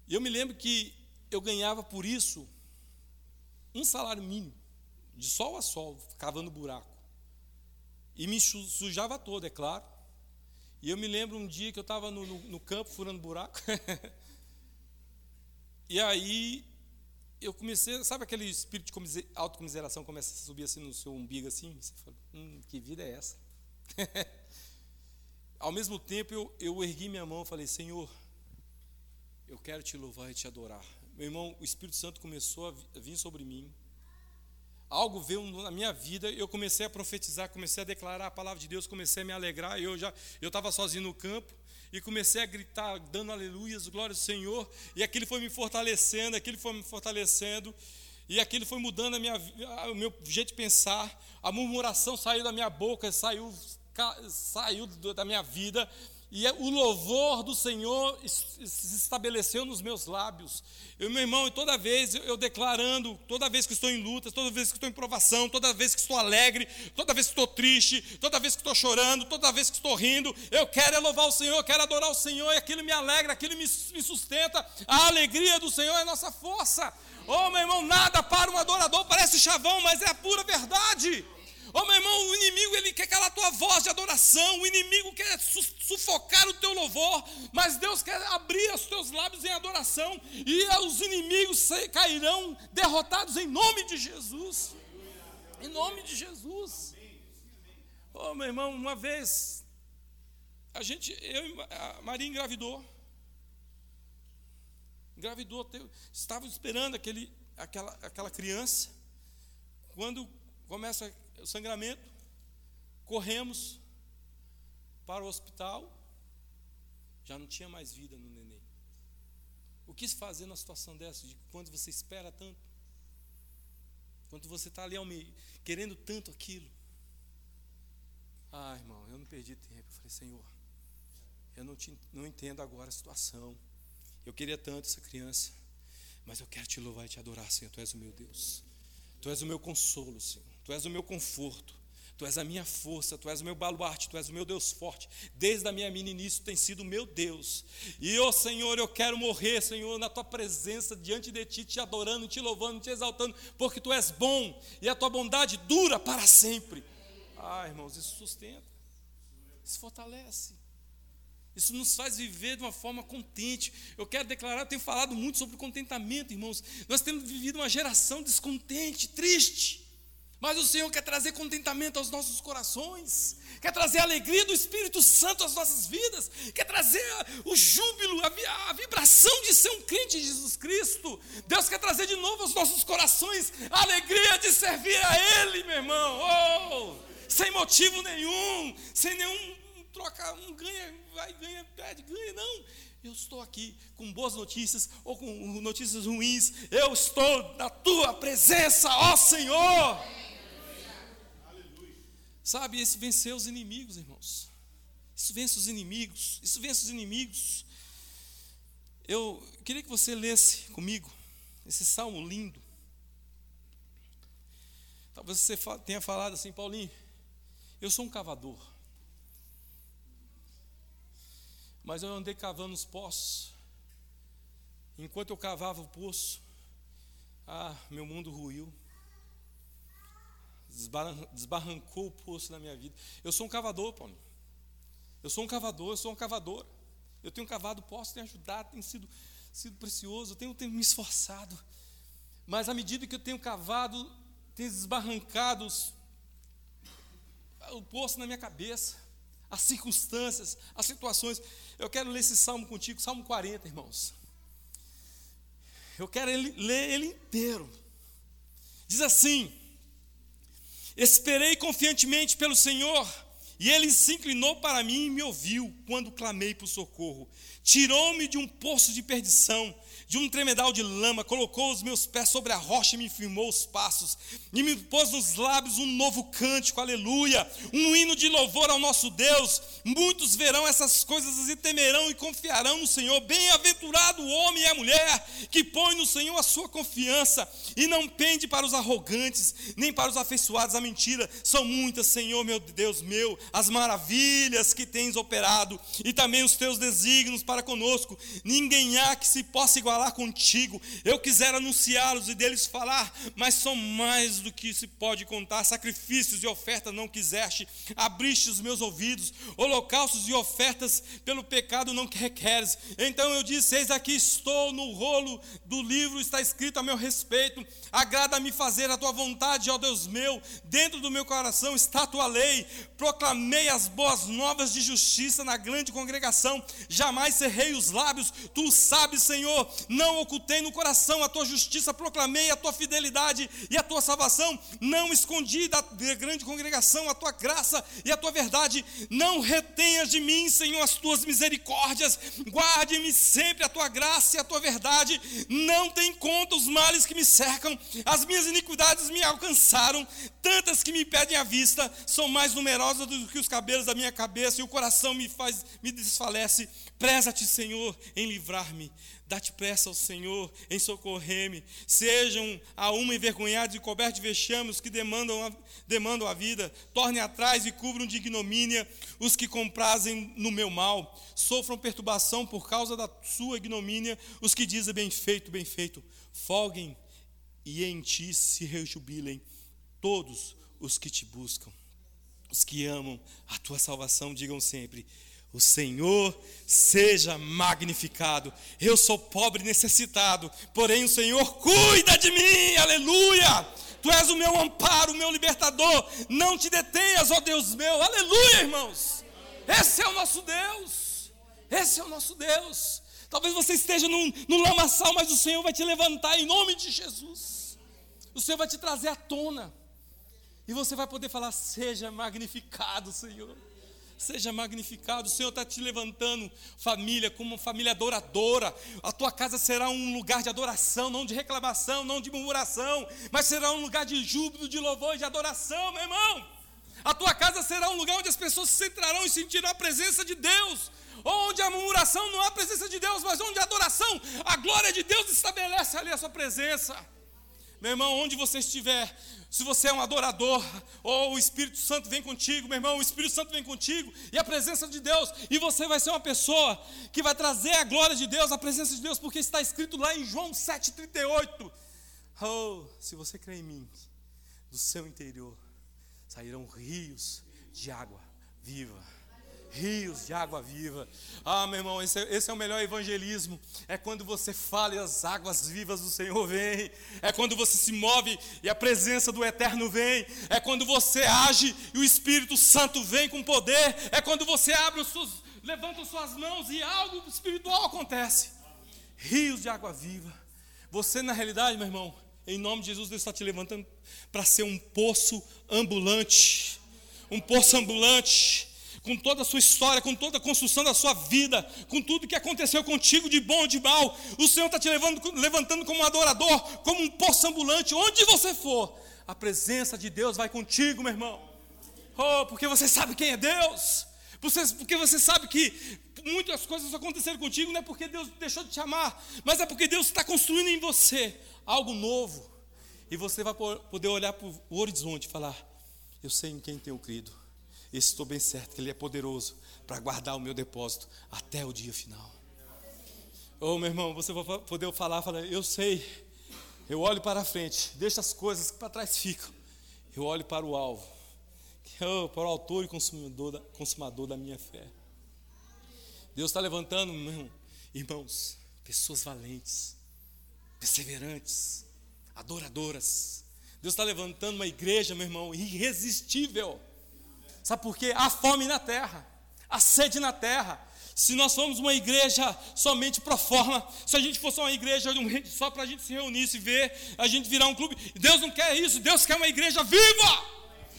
E eu me lembro que eu ganhava por isso um salário mínimo, de sol a sol, cavando buraco. E me sujava todo, é claro. E eu me lembro um dia que eu estava no, no, no, campo furando buraco. e aí eu comecei, sabe aquele espírito de autocomiseração começa a subir assim no seu umbigo assim? Você fala, hum, que vida é essa? Ao mesmo tempo eu, eu ergui minha mão e falei, Senhor, eu quero te louvar e te adorar. Meu irmão, o Espírito Santo começou a vir sobre mim algo veio na minha vida, eu comecei a profetizar, comecei a declarar a palavra de Deus, comecei a me alegrar, eu já eu estava sozinho no campo e comecei a gritar, dando aleluias, glória ao Senhor, e aquilo foi me fortalecendo, aquilo foi me fortalecendo, e aquilo foi mudando a minha, o meu jeito de pensar, a murmuração saiu da minha boca, saiu, saiu da minha vida, e é, o louvor do Senhor se estabeleceu nos meus lábios. Eu, meu irmão, e toda vez eu declarando, toda vez que estou em luta, toda vez que estou em provação, toda vez que estou alegre, toda vez que estou triste, toda vez que estou chorando, toda vez que estou rindo, eu quero louvar o Senhor, eu quero adorar o Senhor, e aquilo me alegra, aquilo me, me sustenta. A alegria do Senhor é nossa força. Oh, meu irmão, nada para um adorador parece chavão, mas é a pura verdade. Oh, meu irmão, o inimigo ele quer calar a tua voz de adoração, o inimigo quer sufocar o teu louvor, mas Deus quer abrir os teus lábios em adoração, e os inimigos cairão derrotados em nome de Jesus. Em nome de Jesus. Oh, meu irmão, uma vez, a gente, eu, a Maria engravidou. Engravidou, estava esperando aquele, aquela, aquela criança. Quando começa o sangramento, corremos para o hospital, já não tinha mais vida no neném. O que se fazer numa situação dessa, de quando você espera tanto? Quando você está ali querendo tanto aquilo? Ah, irmão, eu não perdi tempo. Eu falei, Senhor, eu não, te, não entendo agora a situação. Eu queria tanto essa criança, mas eu quero te louvar e te adorar, Senhor. Tu és o meu Deus. Tu és o meu consolo, Senhor. Tu és o meu conforto, Tu és a minha força, Tu és o meu baluarte, Tu és o meu Deus forte. Desde a minha meninice Tu tens sido o meu Deus. E, ó oh, Senhor, eu quero morrer, Senhor, na Tua presença, diante de Ti, Te adorando, Te louvando, Te exaltando, porque Tu és bom e a Tua bondade dura para sempre. Ah, irmãos, isso sustenta, isso fortalece. Isso nos faz viver de uma forma contente. Eu quero declarar, eu tenho falado muito sobre contentamento, irmãos. Nós temos vivido uma geração descontente, triste. Mas o Senhor quer trazer contentamento aos nossos corações, quer trazer a alegria do Espírito Santo às nossas vidas, quer trazer o júbilo, a, vibração de ser um crente de Jesus Cristo. Deus quer trazer de novo aos nossos corações a alegria de servir a Ele, meu irmão, oh, sem motivo nenhum, sem nenhum troca, um ganha, vai, ganha, pede, ganha, não. Eu estou aqui com boas notícias ou com notícias ruins, eu estou na tua presença, ó Senhor. Sabe, isso venceu os inimigos, irmãos. Isso vence os inimigos. Isso vence os inimigos. Eu queria que você lesse comigo esse salmo lindo. Talvez você tenha falado assim, Paulinho, eu sou um cavador. Mas eu andei cavando os poços. Enquanto eu cavava o poço, ah, meu mundo ruiu desbarrancou o poço na minha vida. Eu sou um cavador, Paulo. Eu sou um cavador, eu sou um cavador. Eu tenho cavado poço, tenho ajudado, tem sido, sido precioso, eu tenho, tenho me esforçado. Mas à medida que eu tenho cavado, tem desbarrancado o poço na minha cabeça, as circunstâncias, as situações. Eu quero ler esse salmo contigo, Salmo 40, irmãos. Eu quero ele, ler ele inteiro. Diz assim: Esperei confiantemente pelo Senhor, e ele se inclinou para mim e me ouviu quando clamei por socorro. Tirou-me de um poço de perdição, de um tremedal de lama, colocou os meus pés sobre a rocha e me firmou os passos, e me pôs nos lábios um novo cântico, aleluia, um hino de louvor ao nosso Deus. Muitos verão essas coisas e temerão e confiarão no Senhor. Bem-aventurado o homem e a mulher que põe no Senhor a sua confiança e não pende para os arrogantes, nem para os afeiçoados à mentira. São muitas, Senhor, meu Deus meu, as maravilhas que tens operado e também os teus desígnios para conosco. Ninguém há que se possa igualar contigo. Eu quisera anunciá-los e deles falar, mas são mais do que se pode contar. Sacrifícios e ofertas não quiseste, abriste os meus ouvidos, holocaustos e ofertas pelo pecado não requeres. Então eu disse: Eis aqui estou no rolo do livro, está escrito a meu respeito. Agrada-me fazer a tua vontade, ó Deus meu. Dentro do meu coração está a tua lei. Proclamei as boas novas de justiça na grande congregação. Jamais cerrei os lábios, tu sabes, Senhor. Não ocultei no coração a tua justiça, proclamei a tua fidelidade e a tua salvação. Não escondi da grande congregação a tua graça e a tua verdade. Não retenhas de mim, Senhor, as tuas misericórdias. Guarde-me sempre a tua graça e a tua verdade. Não tem conta os males que me cercam as minhas iniquidades me alcançaram, tantas que me pedem a vista, são mais numerosas do que os cabelos da minha cabeça, e o coração me faz, me desfalece. Preza-te, Senhor, em livrar-me. Dá-te pressa ao Senhor em socorrer-me. Sejam a uma envergonhados e cobertos de vexames que demandam a, demandam a vida. Tornem atrás e cubram de ignomínia os que comprazem no meu mal. Sofram perturbação por causa da sua ignomínia os que dizem bem feito, bem feito. Folguem e em ti se rejubilem todos os que te buscam. Os que amam a tua salvação digam sempre: O Senhor seja magnificado. Eu sou pobre e necessitado, porém o Senhor cuida de mim. Aleluia! Tu és o meu amparo, o meu libertador. Não te detenhas, ó Deus meu. Aleluia, irmãos. Esse é o nosso Deus. Esse é o nosso Deus. Talvez você esteja num, num lamaçal, mas o Senhor vai te levantar em nome de Jesus. O Senhor vai te trazer à tona. E você vai poder falar: Seja magnificado, Senhor. Seja magnificado, o Senhor está te levantando, família, como uma família adoradora. A tua casa será um lugar de adoração, não de reclamação, não de murmuração, mas será um lugar de júbilo, de louvor e de adoração, meu irmão. A tua casa será um lugar onde as pessoas se centrarão e sentirão a presença de Deus onde a murmuração não há presença de Deus, mas onde a adoração, a glória de Deus estabelece ali a sua presença. Meu irmão, onde você estiver, se você é um adorador, ou o Espírito Santo vem contigo, meu irmão, o Espírito Santo vem contigo, e a presença de Deus, e você vai ser uma pessoa que vai trazer a glória de Deus, a presença de Deus, porque está escrito lá em João 7,38. Oh, se você crê em mim, do seu interior sairão rios de água viva rios de água viva. Ah, meu irmão, esse é, esse é, o melhor evangelismo. É quando você fala e as águas vivas do Senhor vêm. É quando você se move e a presença do Eterno vem. É quando você age e o Espírito Santo vem com poder. É quando você abre os seus, levanta suas mãos e algo espiritual acontece. Rios de água viva. Você, na realidade, meu irmão, em nome de Jesus, Deus está te levantando para ser um poço ambulante. Um poço ambulante com toda a sua história, com toda a construção da sua vida, com tudo que aconteceu contigo de bom de mal. O Senhor está te levando, levantando como um adorador, como um poço ambulante, onde você for. A presença de Deus vai contigo, meu irmão. Oh, porque você sabe quem é Deus. Porque você sabe que muitas coisas aconteceram contigo, não é porque Deus deixou de te amar, mas é porque Deus está construindo em você algo novo. E você vai poder olhar para o horizonte e falar: Eu sei em quem tenho crido estou bem certo que Ele é poderoso para guardar o meu depósito até o dia final. Oh, meu irmão, você vai poder falar, falar, eu sei, eu olho para a frente, deixa as coisas que para trás ficam, eu olho para o alvo, oh, para o autor e consumador da, consumador da minha fé. Deus está levantando, irmão, irmãos, pessoas valentes, perseverantes, adoradoras. Deus está levantando uma igreja, meu irmão, irresistível Sabe por quê? Há fome na terra, há sede na terra. Se nós formos uma igreja somente pro forma, se a gente fosse uma igreja só para a gente se reunir, se ver, a gente virar um clube, Deus não quer isso, Deus quer uma igreja viva,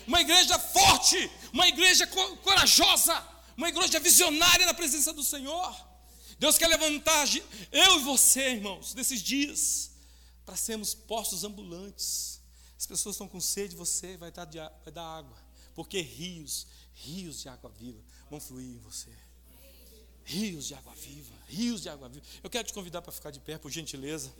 uma igreja forte, uma igreja corajosa, uma igreja visionária na presença do Senhor. Deus quer levantar eu e você, irmãos, nesses dias, para sermos postos ambulantes. As pessoas estão com sede, você vai dar, vai dar água, porque rios, rios de água viva vão fluir em você. Rios de água viva, rios de água viva. Eu quero te convidar para ficar de pé, por gentileza.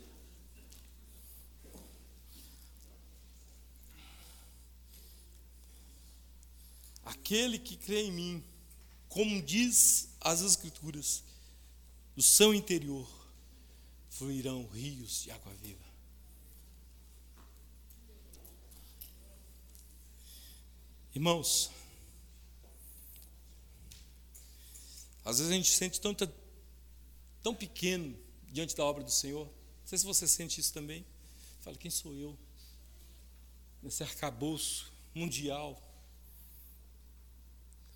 Aquele que crê em mim, como diz as Escrituras, do seu interior fluirão rios de água viva. Irmãos, às vezes a gente sente tão pequeno diante da obra do Senhor. Não sei se você sente isso também. Fala, quem sou eu? Nesse arcabouço mundial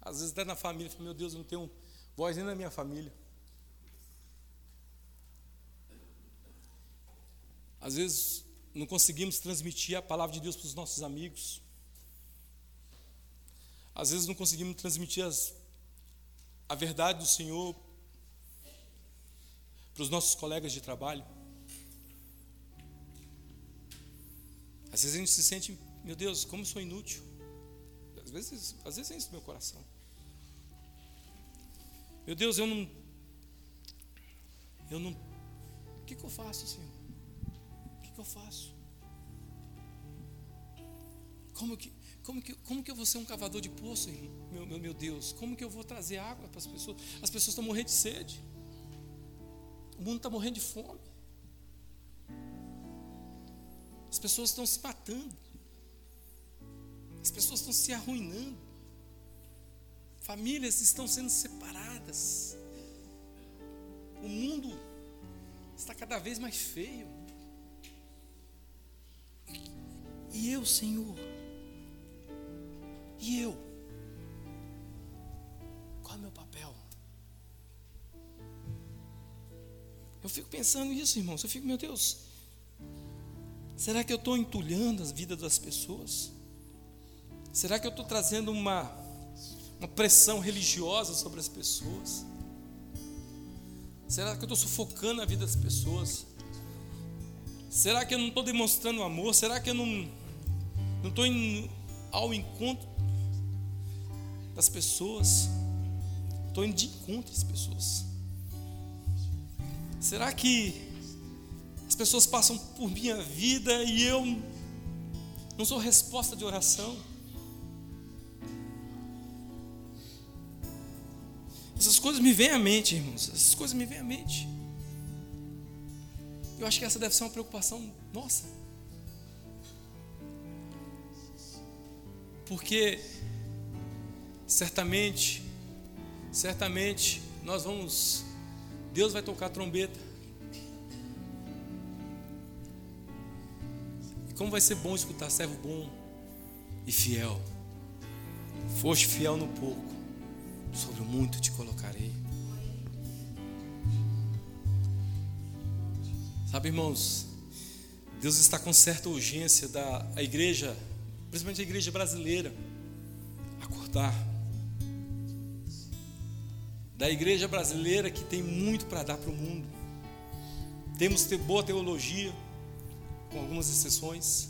às vezes até na família, fala, meu Deus, eu não tenho voz nem na minha família. Às vezes não conseguimos transmitir a palavra de Deus para os nossos amigos. Às vezes não conseguimos transmitir as, a verdade do Senhor para os nossos colegas de trabalho. Às vezes a gente se sente, meu Deus, como sou inútil. Às vezes, às vezes é isso no meu coração. Meu Deus, eu não. Eu não. O que, que eu faço, Senhor? O que, que eu faço? Como que, como, que, como que eu vou ser um cavador de poço, meu, meu, meu Deus? Como que eu vou trazer água para as pessoas? As pessoas estão morrendo de sede. O mundo está morrendo de fome. As pessoas estão se matando. As pessoas estão se arruinando. Famílias estão sendo separadas. O mundo está cada vez mais feio. E eu, Senhor? E eu? Qual é o meu papel? Eu fico pensando nisso, irmãos. Eu fico, meu Deus, será que eu estou entulhando as vidas das pessoas? Será que eu estou trazendo uma, uma pressão religiosa sobre as pessoas? Será que eu estou sufocando a vida das pessoas? Será que eu não estou demonstrando amor? Será que eu não não estou ao encontro das pessoas? Estou indo de encontro às pessoas. Será que as pessoas passam por minha vida e eu não sou resposta de oração? Essas coisas me vêm à mente, irmãos. Essas coisas me vêm à mente. Eu acho que essa deve ser uma preocupação nossa. Porque certamente, certamente nós vamos, Deus vai tocar a trombeta. E como vai ser bom escutar servo bom e fiel. Foste fiel no pouco sobre o muito te colocarei. Sabe, irmãos, Deus está com certa urgência da a igreja, principalmente a igreja brasileira, acordar. Da igreja brasileira que tem muito para dar para o mundo. Temos boa teologia, com algumas exceções.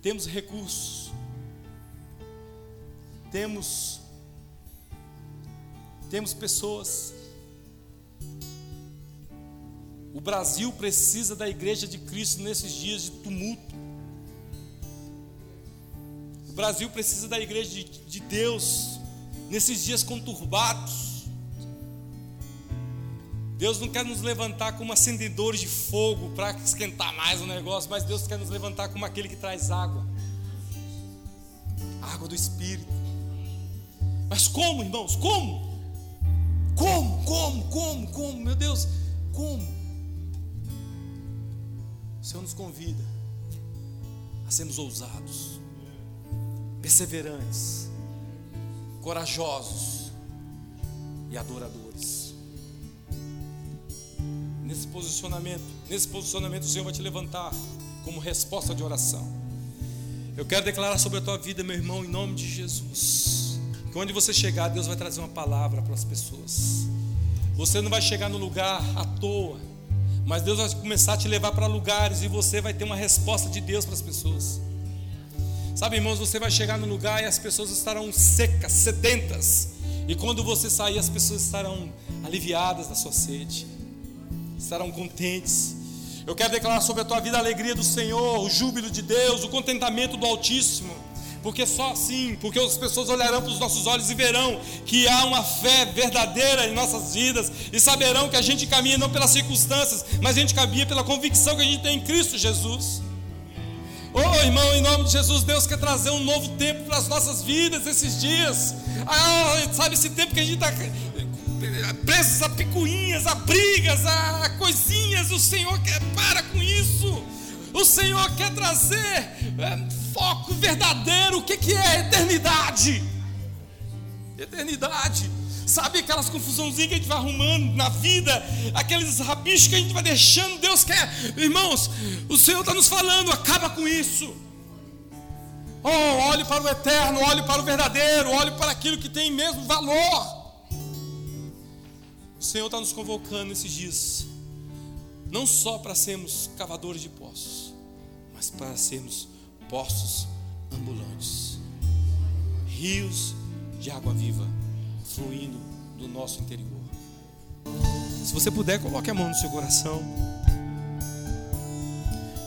Temos recursos. Temos temos pessoas. O Brasil precisa da igreja de Cristo nesses dias de tumulto. O Brasil precisa da igreja de, de Deus nesses dias conturbados. Deus não quer nos levantar como acendedores de fogo para esquentar mais o negócio, mas Deus quer nos levantar como aquele que traz água água do Espírito. Mas como, irmãos? Como? Como, como, como, como, meu Deus, como? O Senhor nos convida a sermos ousados, perseverantes, corajosos e adoradores. Posicionamento, nesse posicionamento o Senhor vai te levantar como resposta de oração. Eu quero declarar sobre a tua vida, meu irmão, em nome de Jesus que onde você chegar, Deus vai trazer uma palavra para as pessoas. Você não vai chegar no lugar à toa, mas Deus vai começar a te levar para lugares e você vai ter uma resposta de Deus para as pessoas. Sabe, irmãos, você vai chegar no lugar e as pessoas estarão secas, sedentas. E quando você sair, as pessoas estarão aliviadas da sua sede, estarão contentes. Eu quero declarar sobre a tua vida a alegria do Senhor, o júbilo de Deus, o contentamento do Altíssimo. Porque só assim, porque as pessoas olharão para os nossos olhos e verão que há uma fé verdadeira em nossas vidas e saberão que a gente caminha não pelas circunstâncias, mas a gente caminha pela convicção que a gente tem em Cristo Jesus. Oh, irmão, em nome de Jesus, Deus quer trazer um novo tempo para as nossas vidas esses dias. Ah, sabe esse tempo que a gente está presos a picuinhas, a brigas, a coisinhas. O Senhor quer para com isso. O Senhor quer trazer é, foco verdadeiro. O que, que é eternidade? Eternidade. Sabe aquelas confusãozinhas que a gente vai arrumando na vida, aqueles rabichos que a gente vai deixando, Deus quer, irmãos, o Senhor está nos falando, acaba com isso. Oh, olhe para o eterno, olhe para o verdadeiro, olhe para aquilo que tem mesmo valor. O Senhor está nos convocando nesses dias, não só para sermos cavadores de poços, mas para sermos poços ambulantes rios de água viva fluindo do nosso interior. Se você puder, coloque a mão no seu coração.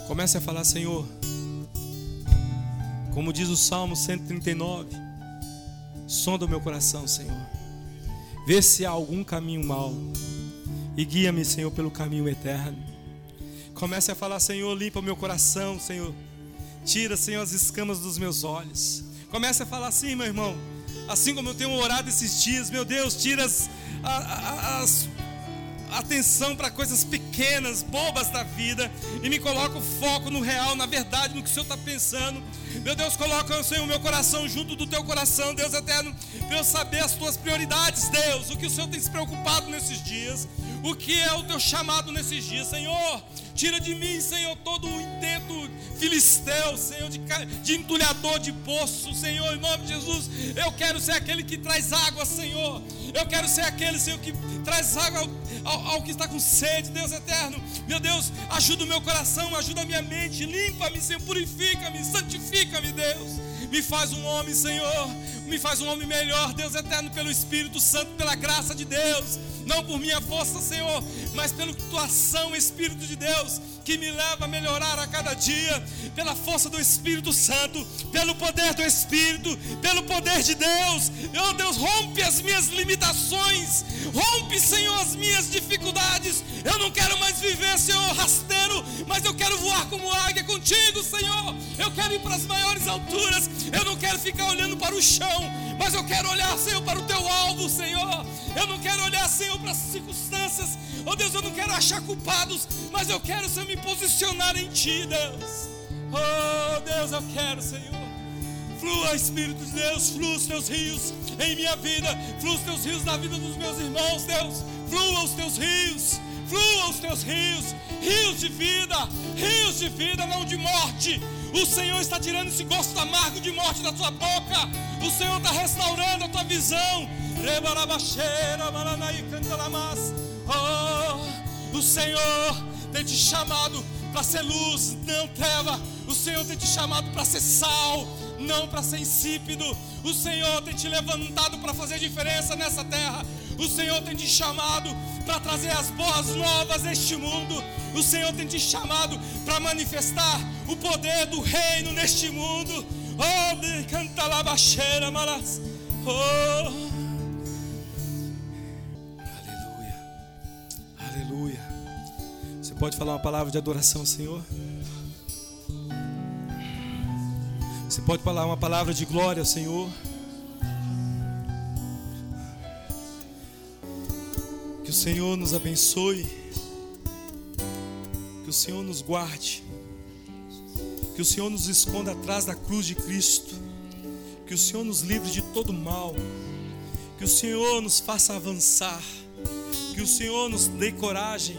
Comece a falar, Senhor, como diz o Salmo 139, sonda o meu coração, Senhor. Vê se há algum caminho mau e guia-me, Senhor, pelo caminho eterno. Comece a falar, Senhor, limpa o meu coração, Senhor. Tira, Senhor, as escamas dos meus olhos. Comece a falar assim, meu irmão. Assim como eu tenho orado esses dias, meu Deus, tira as, as, atenção para coisas pequenas, bobas da vida e me coloca o foco no real, na verdade, no que o Senhor está pensando. Meu Deus, coloca, Senhor, o meu coração junto do teu coração, Deus eterno, para eu saber as tuas prioridades, Deus, o que o Senhor tem se preocupado nesses dias, o que é o teu chamado nesses dias, Senhor. Tira de mim, Senhor, todo o intento filisteu, Senhor, de, de entulhador de poço, Senhor, em nome de Jesus. Eu quero ser aquele que traz água, Senhor. Eu quero ser aquele, Senhor, que traz água ao, ao, ao que está com sede, Deus eterno. Meu Deus, ajuda o meu coração, ajuda a minha mente, limpa-me, Senhor, purifica-me, santifica-me, Deus. Me faz um homem, Senhor, me faz um homem melhor, Deus eterno, pelo Espírito Santo, pela graça de Deus, não por minha força, Senhor, mas pela tua ação, Espírito de Deus, que me leva a melhorar a cada dia, pela força do Espírito Santo, pelo poder do Espírito, pelo poder de Deus. Oh Deus, rompe as minhas limitações, rompe, Senhor, as minhas dificuldades. Eu não quero mais viver, Senhor, rasteiro, mas eu quero voar como águia contigo, Senhor. Eu quero ir para as maiores alturas, eu não quero ficar olhando para o chão, mas eu quero olhar, Senhor, para o teu alvo, Senhor. Eu não quero olhar, Senhor, para as circunstâncias. Oh Deus, eu não quero achar culpados, mas eu quero, Senhor, me posicionar em Ti, Deus. Oh Deus, eu quero, Senhor. Flua, Espírito de Deus, flua os teus rios em minha vida, flua os teus rios na vida dos meus irmãos, Deus. Flua os teus rios, flua os teus rios, rios de vida, rios de vida, não de morte. O Senhor está tirando esse gosto amargo de morte da tua boca. O Senhor está restaurando a tua visão. Oh, o Senhor tem te chamado para ser luz, não treva. O Senhor tem te chamado para ser sal, não para ser insípido. O Senhor tem te levantado para fazer diferença nessa terra. O Senhor tem te chamado para trazer as boas novas neste mundo. O Senhor tem te chamado para manifestar o poder do reino neste mundo. Oh, canta lá baixeira, malas. Oh. pode falar uma palavra de adoração, Senhor? Você pode falar uma palavra de glória, Senhor? Que o Senhor nos abençoe. Que o Senhor nos guarde. Que o Senhor nos esconda atrás da cruz de Cristo. Que o Senhor nos livre de todo mal. Que o Senhor nos faça avançar. Que o Senhor nos dê coragem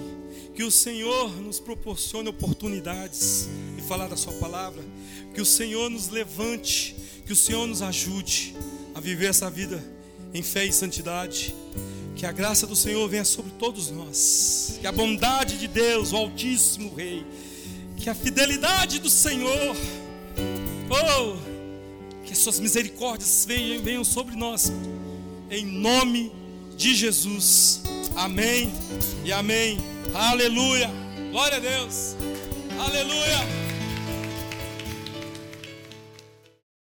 que o Senhor nos proporcione oportunidades de falar da Sua palavra. Que o Senhor nos levante. Que o Senhor nos ajude a viver essa vida em fé e santidade. Que a graça do Senhor venha sobre todos nós. Que a bondade de Deus, o Altíssimo Rei, que a fidelidade do Senhor, oh, que as suas misericórdias venham, venham sobre nós, em nome de Jesus. Amém e amém. Aleluia. Glória a Deus. Aleluia.